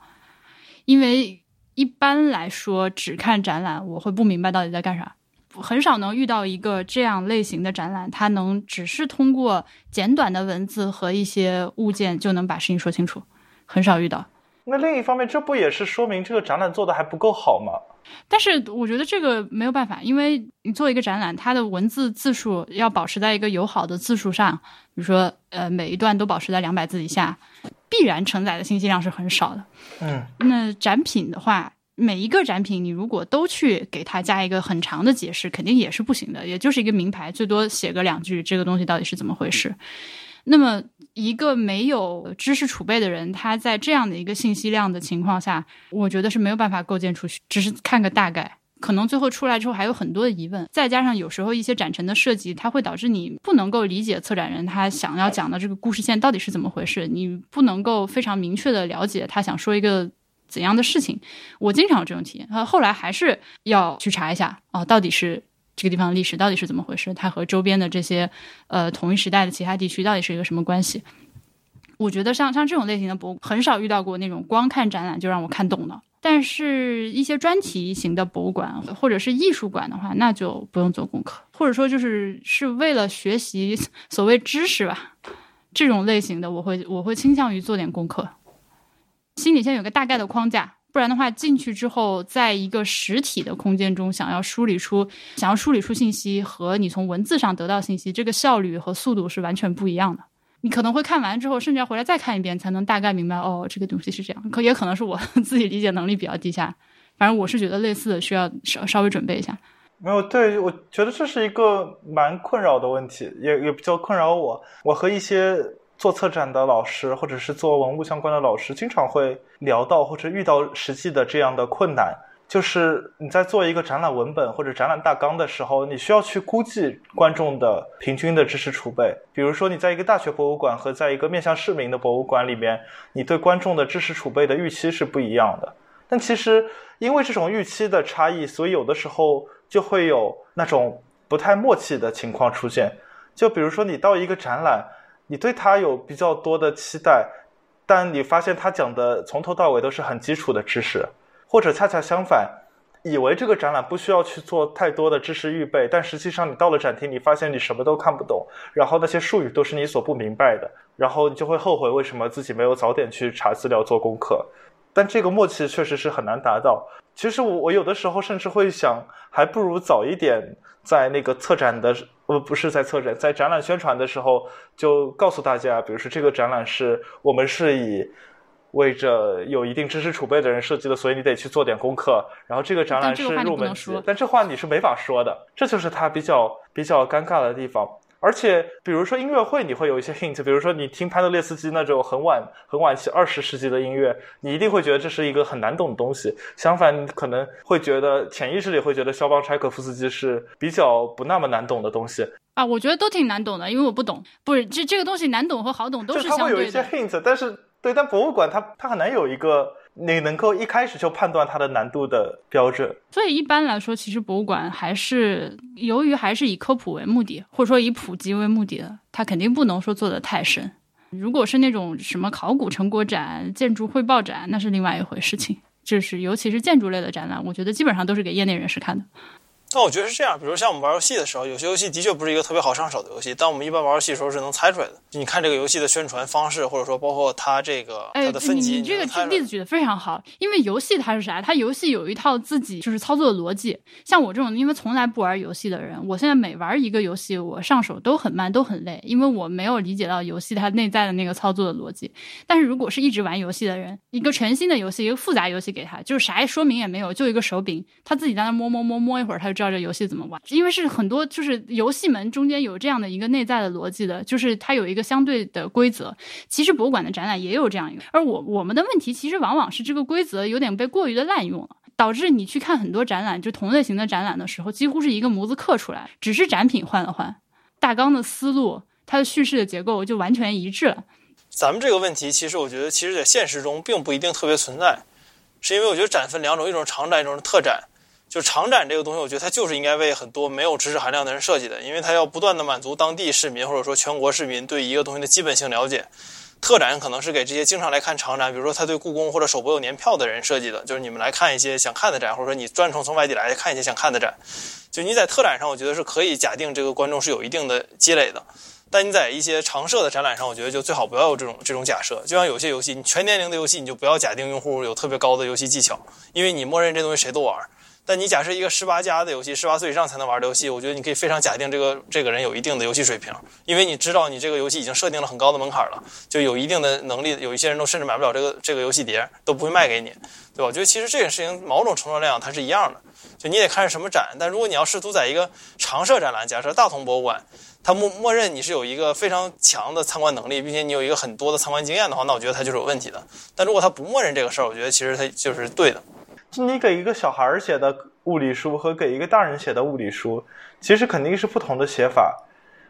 因为一般来说只看展览，我会不明白到底在干啥。很少能遇到一个这样类型的展览，它能只是通过简短的文字和一些物件就能把事情说清楚，很少遇到。那另一方面，这不也是说明这个展览做的还不够好吗？但是我觉得这个没有办法，因为你做一个展览，它的文字字数要保持在一个友好的字数上，比如说呃每一段都保持在两百字以下，必然承载的信息量是很少的。嗯那展品的话，每一个展品你如果都去给它加一个很长的解释，肯定也是不行的，也就是一个名牌，最多写个两句，这个东西到底是怎么回事。那么，一个没有知识储备的人，他在这样的一个信息量的情况下，我觉得是没有办法构建出去，只是看个大概。可能最后出来之后还有很多的疑问，再加上有时候一些展陈的设计，它会导致你不能够理解策展人他想要讲的这个故事线到底是怎么回事，你不能够非常明确的了解他想说一个怎样的事情。我经常有这种体验，呃，后来还是要去查一下哦，到底是这个地方历史到底是怎么回事，它和周边的这些呃同一时代的其他地区到底是一个什么关系。我觉得像像这种类型的博物很少遇到过那种光看展览就让我看懂的。但是，一些专题型的博物馆或者是艺术馆的话，那就不用做功课，或者说就是是为了学习所谓知识吧。这种类型的，我会我会倾向于做点功课，心里先有个大概的框架。不然的话，进去之后，在一个实体的空间中，想要梳理出想要梳理出信息和你从文字上得到信息，这个效率和速度是完全不一样的。你可能会看完之后，甚至要回来再看一遍，才能大概明白哦，这个东西是这样。可也可能是我自己理解能力比较低下，反正我是觉得类似的需要稍稍微准备一下。没有，对我觉得这是一个蛮困扰的问题，也也比较困扰我。我和一些做策展的老师，或者是做文物相关的老师，经常会聊到或者遇到实际的这样的困难。就是你在做一个展览文本或者展览大纲的时候，你需要去估计观众的平均的知识储备。比如说，你在一个大学博物馆和在一个面向市民的博物馆里面，你对观众的知识储备的预期是不一样的。但其实因为这种预期的差异，所以有的时候就会有那种不太默契的情况出现。就比如说，你到一个展览，你对他有比较多的期待，但你发现他讲的从头到尾都是很基础的知识。或者恰恰相反，以为这个展览不需要去做太多的知识预备，但实际上你到了展厅，你发现你什么都看不懂，然后那些术语都是你所不明白的，然后你就会后悔为什么自己没有早点去查资料做功课。但这个默契确实是很难达到。其实我我有的时候甚至会想，还不如早一点在那个策展的呃不是在策展，在展览宣传的时候就告诉大家，比如说这个展览是我们是以。为着有一定知识储备的人设计的，所以你得去做点功课。然后这个展览是入门级，但这话你是没法说的，这就是它比较比较尴尬的地方。而且，比如说音乐会，你会有一些 [laughs] hint，比如说你听潘德列斯基那种很晚很晚期二十世纪的音乐，你一定会觉得这是一个很难懂的东西。相反，你可能会觉得潜意识里会觉得肖邦柴可夫斯基是比较不那么难懂的东西啊。我觉得都挺难懂的，因为我不懂。不是这这个东西难懂和好懂都是相对的。它会有一些 hint，但是。对，但博物馆它它很难有一个你能够一开始就判断它的难度的标准。所以一般来说，其实博物馆还是由于还是以科普为目的，或者说以普及为目的的，它肯定不能说做的太深。如果是那种什么考古成果展、建筑汇报展，那是另外一回事情。就是尤其是建筑类的展览，我觉得基本上都是给业内人士看的。但我觉得是这样，比如像我们玩游戏的时候，有些游戏的确不是一个特别好上手的游戏，但我们一般玩游戏的时候是能猜出来的。你看这个游戏的宣传方式，或者说包括它这个它的分级，你这个例子举的非常好。因为游戏它是啥？它游戏有一套自己就是操作的逻辑。像我这种因为从来不玩游戏的人，我现在每玩一个游戏，我上手都很慢，都很累，因为我没有理解到游戏它内在的那个操作的逻辑。但是如果是一直玩游戏的人，一个全新的游戏，一个复杂游戏给他，就是啥说明也没有，就一个手柄，他自己在那摸摸摸摸一会儿，他就知道这游戏怎么玩。因为是很多，就是游戏门中间有这样的一个内在的逻辑的，就是它有一个相对的规则。其实博物馆的展览也有这样一个，而我我们的问题其实往往是这个规则有点被过于的滥用了，导致你去看很多展览，就同类型的展览的时候，几乎是一个模子刻出来，只是展品换了换，大纲的思路、它的叙事的结构就完全一致了。咱们这个问题，其实我觉得，其实在现实中并不一定特别存在，是因为我觉得展分两种，一种是长展，一种是特展。就长展这个东西，我觉得它就是应该为很多没有知识含量的人设计的，因为它要不断的满足当地市民或者说全国市民对一个东西的基本性了解。特展可能是给这些经常来看长展，比如说他对故宫或者首博有年票的人设计的，就是你们来看一些想看的展，或者说你专程从外地来看一些想看的展。就你在特展上，我觉得是可以假定这个观众是有一定的积累的，但你在一些常设的展览上，我觉得就最好不要有这种这种假设。就像有些游戏，你全年龄的游戏，你就不要假定用户有特别高的游戏技巧，因为你默认这东西谁都玩。但你假设一个十八加的游戏，十八岁以上才能玩的游戏，我觉得你可以非常假定这个这个人有一定的游戏水平，因为你知道你这个游戏已经设定了很高的门槛了，就有一定的能力。有一些人都甚至买不了这个这个游戏碟，都不会卖给你，对吧？我觉得其实这件事情某种程度上它是一样的，就你得看是什么展。但如果你要试图在一个常设展览，假设大同博物馆，它默默认你是有一个非常强的参观能力，并且你有一个很多的参观经验的话，那我觉得它就是有问题的。但如果它不默认这个事儿，我觉得其实它就是对的。你给一个小孩写的物理书和给一个大人写的物理书，其实肯定是不同的写法，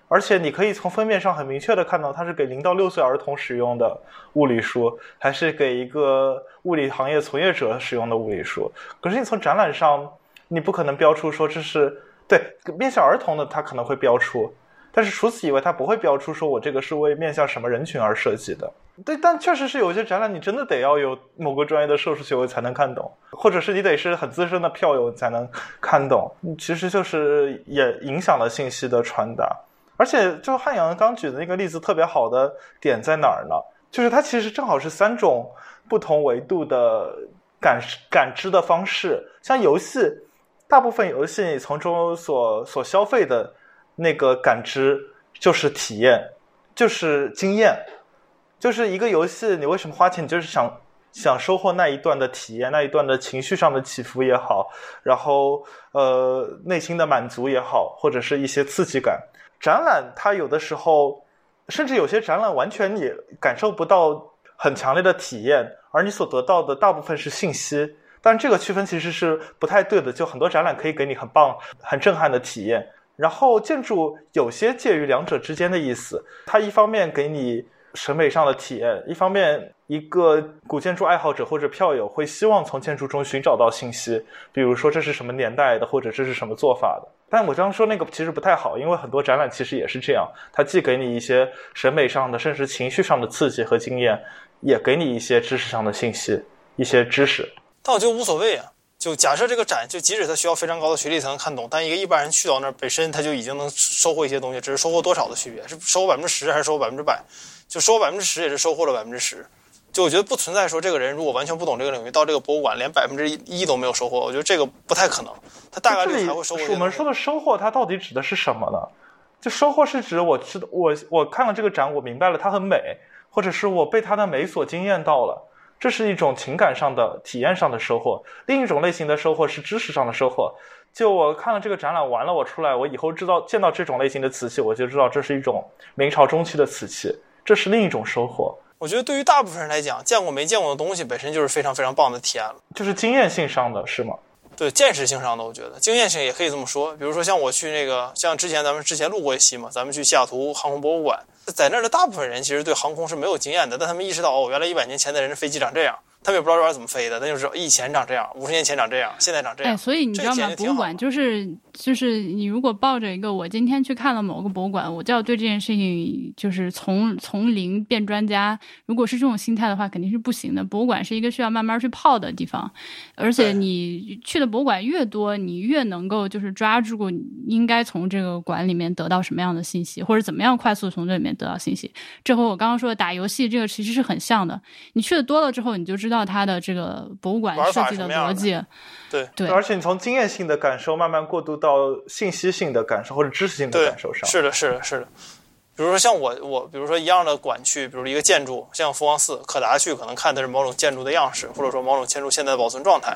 而且你可以从封面上很明确的看到，它是给零到六岁儿童使用的物理书，还是给一个物理行业从业者使用的物理书。可是你从展览上，你不可能标出说这是对面向儿童的，它可能会标出。但是除此以外，它不会标出说我这个是为面向什么人群而设计的。对，但确实是有些展览，你真的得要有某个专业的硕士学位才能看懂，或者是你得是很资深的票友才能看懂。其实就是也影响了信息的传达。而且，就汉阳刚举的那个例子，特别好的点在哪儿呢？就是它其实正好是三种不同维度的感感知的方式。像游戏，大部分游戏你从中所所消费的那个感知就是体验，就是经验。就是一个游戏，你为什么花钱？你就是想想收获那一段的体验，那一段的情绪上的起伏也好，然后呃内心的满足也好，或者是一些刺激感。展览它有的时候，甚至有些展览完全你感受不到很强烈的体验，而你所得到的大部分是信息。但这个区分其实是不太对的。就很多展览可以给你很棒、很震撼的体验，然后建筑有些介于两者之间的意思。它一方面给你。审美上的体验，一方面，一个古建筑爱好者或者票友会希望从建筑中寻找到信息，比如说这是什么年代的，或者这是什么做法的。但我刚刚说那个其实不太好，因为很多展览其实也是这样，它既给你一些审美上的，甚至情绪上的刺激和经验，也给你一些知识上的信息，一些知识。但我觉得无所谓啊，就假设这个展，就即使他需要非常高的学历才能看懂，但一个一般人去到那儿，本身他就已经能收获一些东西，只是收获多少的区别，是收获百分之十还是收获百分之百？就收获百分之十，也是收获了百分之十。就我觉得不存在说这个人如果完全不懂这个领域，到这个博物馆连百分之一都没有收获。我觉得这个不太可能。他大概率还会收获。我们说的收获，它到底指的是什么呢？就收获是指我知道我我看了这个展，我明白了它很美，或者是我被它的美所惊艳到了，这是一种情感上的体验上的收获。另一种类型的收获是知识上的收获。就我看了这个展览完了，我出来，我以后知道见到这种类型的瓷器，我就知道这是一种明朝中期的瓷器。这是另一种收获。我觉得对于大部分人来讲，见过没见过的东西本身就是非常非常棒的体验了。就是经验性上的是吗？对，见识性上的，我觉得经验性也可以这么说。比如说像我去那个，像之前咱们之前录过一期嘛，咱们去西雅图航空博物馆，在那儿的大部分人其实对航空是没有经验的，但他们意识到哦，原来一百年前的人的飞机长这样。他们也不知道这玩意儿怎么飞的，那就是以前长这样，五十年前长这样，现在长这样。哎，所以你知道吗？博物馆就是就是你如果抱着一个我今天去看了某个博物馆，我就要对这件事情就是从从零变专家。如果是这种心态的话，肯定是不行的。博物馆是一个需要慢慢去泡的地方，而且你去的博物馆越多，你越能够就是抓住应该从这个馆里面得到什么样的信息，或者怎么样快速从这里面得到信息。这和我刚刚说的打游戏这个其实是很像的。你去的多了之后，你就知道。到它的这个博物馆设计的逻辑，对对，而且你从经验性的感受慢慢过渡到信息性的感受或者知识性的感受上，是的，是的，是的。比如说像我，我比如说一样的馆去，比如一个建筑，像福王寺、可达去，可能看的是某种建筑的样式，或者说某种建筑现在的保存状态。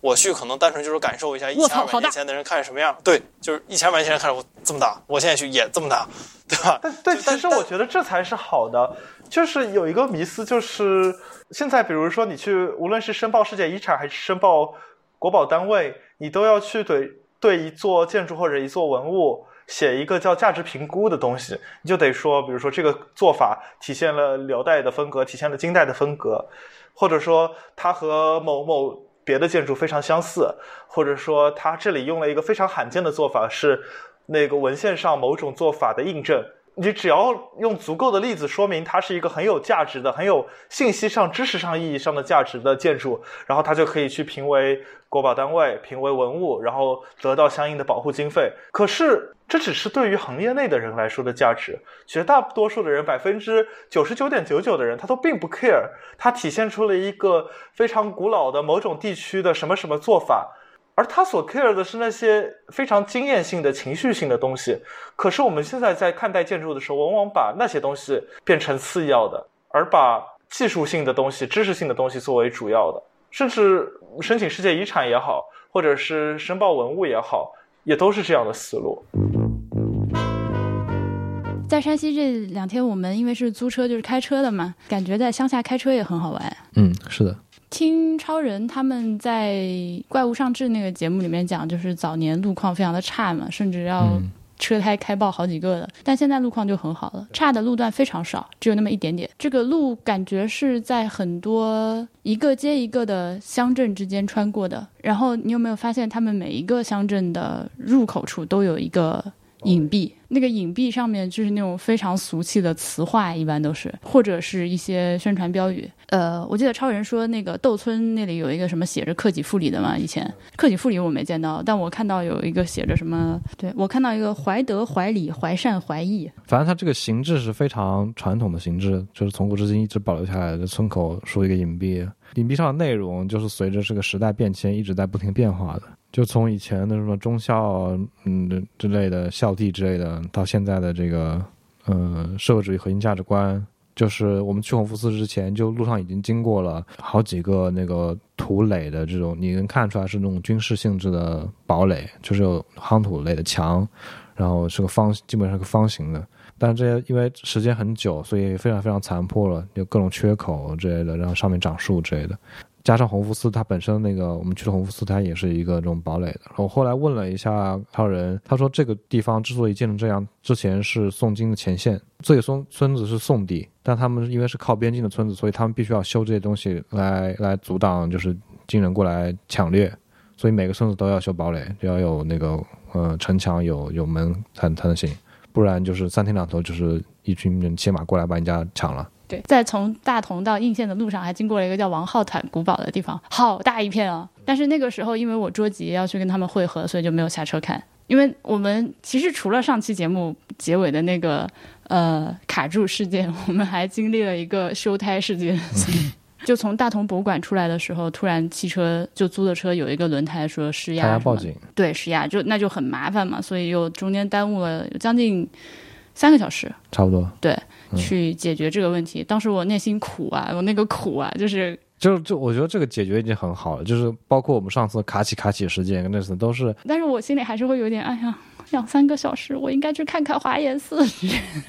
我去可能单纯就是感受一下一千二百年前的人看什么样，对，就是一千二百年前人看我这么大，我现在去也这么大，对吧？但对，其实我觉得这才是好的。就是有一个迷思，就是现在，比如说你去，无论是申报世界遗产还是申报国宝单位，你都要去对对一座建筑或者一座文物写一个叫价值评估的东西，你就得说，比如说这个做法体现了辽代的风格，体现了金代的风格，或者说它和某某别的建筑非常相似，或者说它这里用了一个非常罕见的做法，是那个文献上某种做法的印证。你只要用足够的例子说明它是一个很有价值的、很有信息上、知识上意义上的价值的建筑，然后它就可以去评为国宝单位、评为文物，然后得到相应的保护经费。可是这只是对于行业内的人来说的价值，绝大多数的人，百分之九十九点九九的人，他都并不 care。它体现出了一个非常古老的某种地区的什么什么做法。而他所 care 的是那些非常经验性的情绪性的东西，可是我们现在在看待建筑的时候，往往把那些东西变成次要的，而把技术性的东西、知识性的东西作为主要的。甚至申请世界遗产也好，或者是申报文物也好，也都是这样的思路。在山西这两天，我们因为是租车，就是开车的嘛，感觉在乡下开车也很好玩。嗯，是的。听超人他们在《怪物上志》那个节目里面讲，就是早年路况非常的差嘛，甚至要车胎开爆好几个的。但现在路况就很好了，差的路段非常少，只有那么一点点。这个路感觉是在很多一个接一个的乡镇之间穿过的。然后你有没有发现，他们每一个乡镇的入口处都有一个影壁，那个影壁上面就是那种非常俗气的词话，一般都是或者是一些宣传标语。呃，我记得超人说那个窦村那里有一个什么写着克己复礼的嘛，以前克己复礼我没见到，但我看到有一个写着什么，对我看到一个怀德、怀礼、怀善、怀义，反正它这个形制是非常传统的形制，就是从古至今一直保留下来的。村口竖一个影壁，影壁上的内容就是随着这个时代变迁一直在不停变化的。就从以前的什么忠孝，嗯之类的孝悌之类的，到现在的这个，呃，社会主义核心价值观，就是我们去弘福寺之前，就路上已经经过了好几个那个土垒的这种，你能看出来是那种军事性质的堡垒，就是有夯土垒的墙，然后是个方，基本上是个方形的。但这些因为时间很久，所以非常非常残破了，有各种缺口之类的，然后上面长树之类的。加上红福寺，它本身那个我们去的弘福寺，它也是一个这种堡垒的。我后来问了一下超人，他说这个地方之所以建成这样，之前是宋金的前线，这个村村子是宋地，但他们因为是靠边境的村子，所以他们必须要修这些东西来来阻挡，就是金人过来抢掠，所以每个村子都要修堡垒，就要有那个呃城墙有有门才才能行，不然就是三天两头就是一群人骑马过来把你家抢了。对，在从大同到应县的路上，还经过了一个叫王浩坦古堡的地方，好大一片啊！但是那个时候，因为我着急要去跟他们会合，所以就没有下车看。因为我们其实除了上期节目结尾的那个呃卡住事件，我们还经历了一个修胎事件。[laughs] 就从大同博物馆出来的时候，突然汽车就租的车有一个轮胎说失 [laughs] 压，报警，对失压就那就很麻烦嘛，所以又中间耽误了将近三个小时。差不多。对，去解决这个问题。当时我内心苦啊，我那个苦啊，就是就就我觉得这个解决已经很好了，就是包括我们上次卡起卡起事件跟那次都是，但是我心里还是会有点，哎呀，两三个小时，我应该去看看华严寺。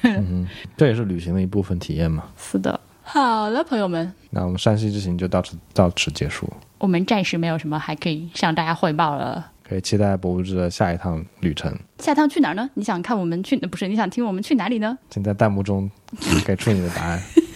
嗯，这也是旅行的一部分体验嘛。是的，好了，朋友们，那我们山西之行就到此到此结束，我们暂时没有什么还可以向大家汇报了。可以期待博物志的下一趟旅程。下趟去哪儿呢？你想看我们去？不是，你想听我们去哪里呢？请在弹幕中给出你的答案。[laughs]